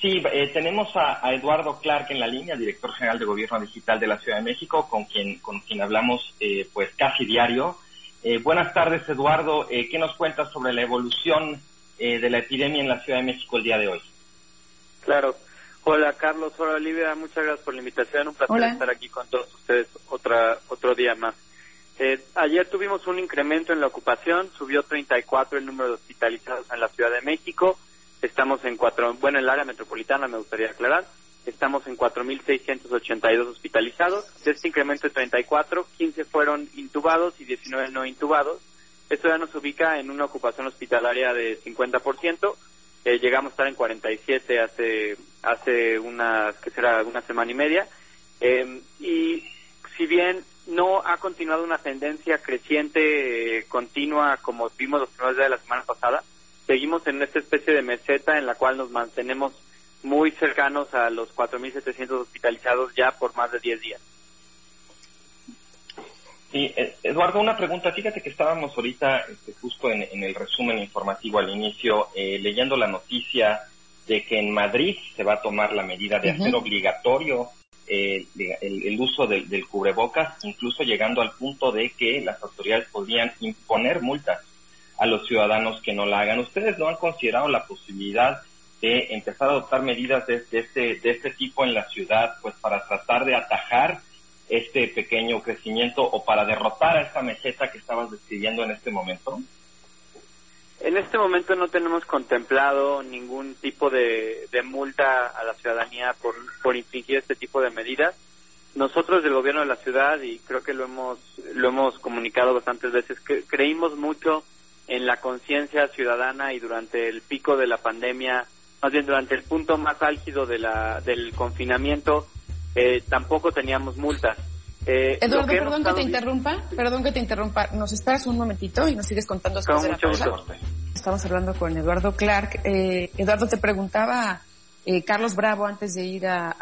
Sí, eh, tenemos a, Eduardo Clark en la línea, director general de Gobierno Digital de la Ciudad de México, con quien, con quien hablamos eh, pues casi diario. Eh, buenas tardes, Eduardo. ¿Qué nos cuentas sobre la evolución de la epidemia en la Ciudad de México el día de hoy? Claro. Hola, Carlos. Hola, Olivia. Muchas gracias por la invitación. Un placer estar aquí con todos ustedes otra, otro día más. ayer tuvimos un incremento en la ocupación, subió 34 el número de hospitalizados en la Ciudad de México Estamos en cuatro, bueno, en el área metropolitana me gustaría aclarar, estamos en 4.682 hospitalizados. De este incremento de 34, 15 fueron intubados y 19 no intubados. Esto ya nos ubica en una ocupación hospitalaria de 50%. Eh, llegamos a estar en 47 hace hace una, que será una semana y media. Eh, y si bien no ha continuado una tendencia creciente eh, continua como vimos los primeros días de la semana pasada, seguimos en esta especie de meseta en la cual nos mantenemos muy cercanos a los 4.700 hospitalizados ya por más de 10 días. Sí, eh, Eduardo, una pregunta. Fíjate que estábamos ahorita este, justo en, el resumen informativo al inicio eh, leyendo la noticia de que en Madrid se va a tomar la medida de hacer obligatorio eh, el, uso del, del cubrebocas, incluso llegando al punto de que las autoridades podrían imponer multas a los ciudadanos que no la hagan. ¿Ustedes no han considerado la posibilidad de empezar a adoptar medidas de, este, de este tipo en la ciudad, pues para tratar de atajar este pequeño crecimiento o para derrotar a esta meseta que estabas describiendo en este momento? En este momento no tenemos contemplado ningún tipo de, multa a la ciudadanía por, por infringir este tipo de medidas. Nosotros del gobierno de la ciudad, y creo que lo hemos, lo hemos comunicado bastantes veces, que creímos mucho en la conciencia ciudadana y durante el pico de la pandemia, más bien durante el punto más álgido de la, del confinamiento, eh, tampoco teníamos multas. Eh, Eduardo, perdón que te interrumpa, perdón que te interrumpa. Nos esperas un momentito y nos sigues contando cosas de la Estamos hablando con Eduardo Clark. Eh, Eduardo, te preguntaba eh, Carlos Bravo antes de ir a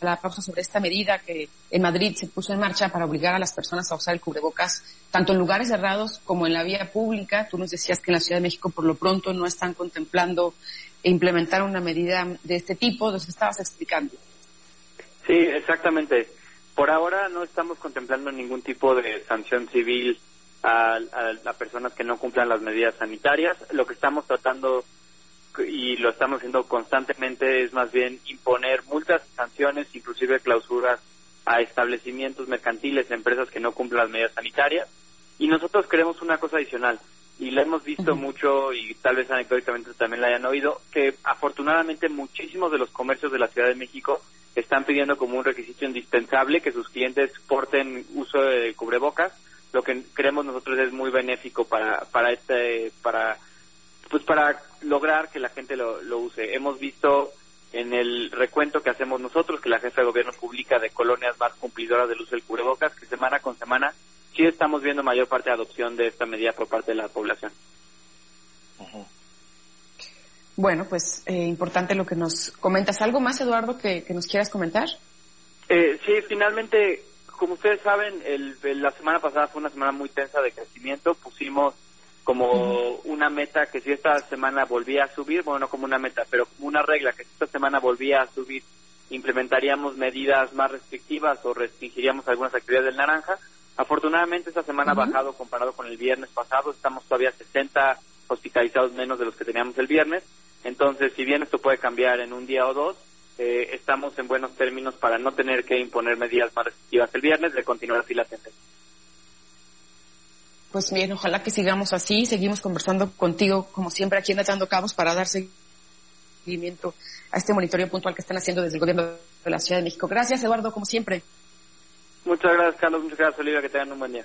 la pausa sobre esta medida que en Madrid se puso en marcha para obligar a las personas a usar el cubrebocas tanto en lugares cerrados como en la vía pública. Tú nos decías que en la Ciudad de México por lo pronto no están contemplando implementar una medida de este tipo. Nos estabas explicando. Sí, exactamente. Por ahora no estamos contemplando ningún tipo de sanción civil a, a, a personas que no cumplan las medidas sanitarias. Lo que estamos tratando y lo estamos haciendo constantemente es más bien imponer multas, sanciones, inclusive clausuras a establecimientos mercantiles, empresas que no cumplan las medidas sanitarias. Y nosotros queremos una cosa adicional, y la hemos visto mucho y tal vez anecdóticamente también la hayan oído, que afortunadamente muchísimos de los comercios de la Ciudad de México están pidiendo como un requisito indispensable que sus clientes porten uso de cubrebocas, lo que creemos nosotros es muy benéfico para, para este, para pues para lograr que la gente lo, lo use. Hemos visto en el recuento que hacemos nosotros, que la jefa de gobierno publica de colonias más cumplidoras del uso del cubrebocas, que semana con semana sí estamos viendo mayor parte de adopción de esta medida por parte de la población. Bueno, pues eh, importante lo que nos comentas. ¿Algo más, Eduardo, que, nos quieras comentar? Eh, sí, finalmente, como ustedes saben, el, la semana pasada fue una semana muy tensa de crecimiento. Pusimos como una meta que si esta semana volvía a subir, bueno, no como una meta, pero como una regla que si esta semana volvía a subir, implementaríamos medidas más restrictivas o restringiríamos algunas actividades del naranja. Afortunadamente esta semana ha bajado comparado con el viernes pasado, estamos todavía 60 hospitalizados menos de los que teníamos el viernes, entonces si bien esto puede cambiar en un día o dos, eh, estamos en buenos términos para no tener que imponer medidas más restrictivas el viernes, de continuar así la tendencia. Pues bien, ojalá que sigamos así, seguimos conversando contigo como siempre aquí en Atando Cabos para dar seguimiento a este monitoreo puntual que están haciendo desde el gobierno de la Ciudad de México. Gracias, Eduardo, como siempre. Muchas gracias, Carlos. Muchas gracias, Olivia. Que tengan un buen día.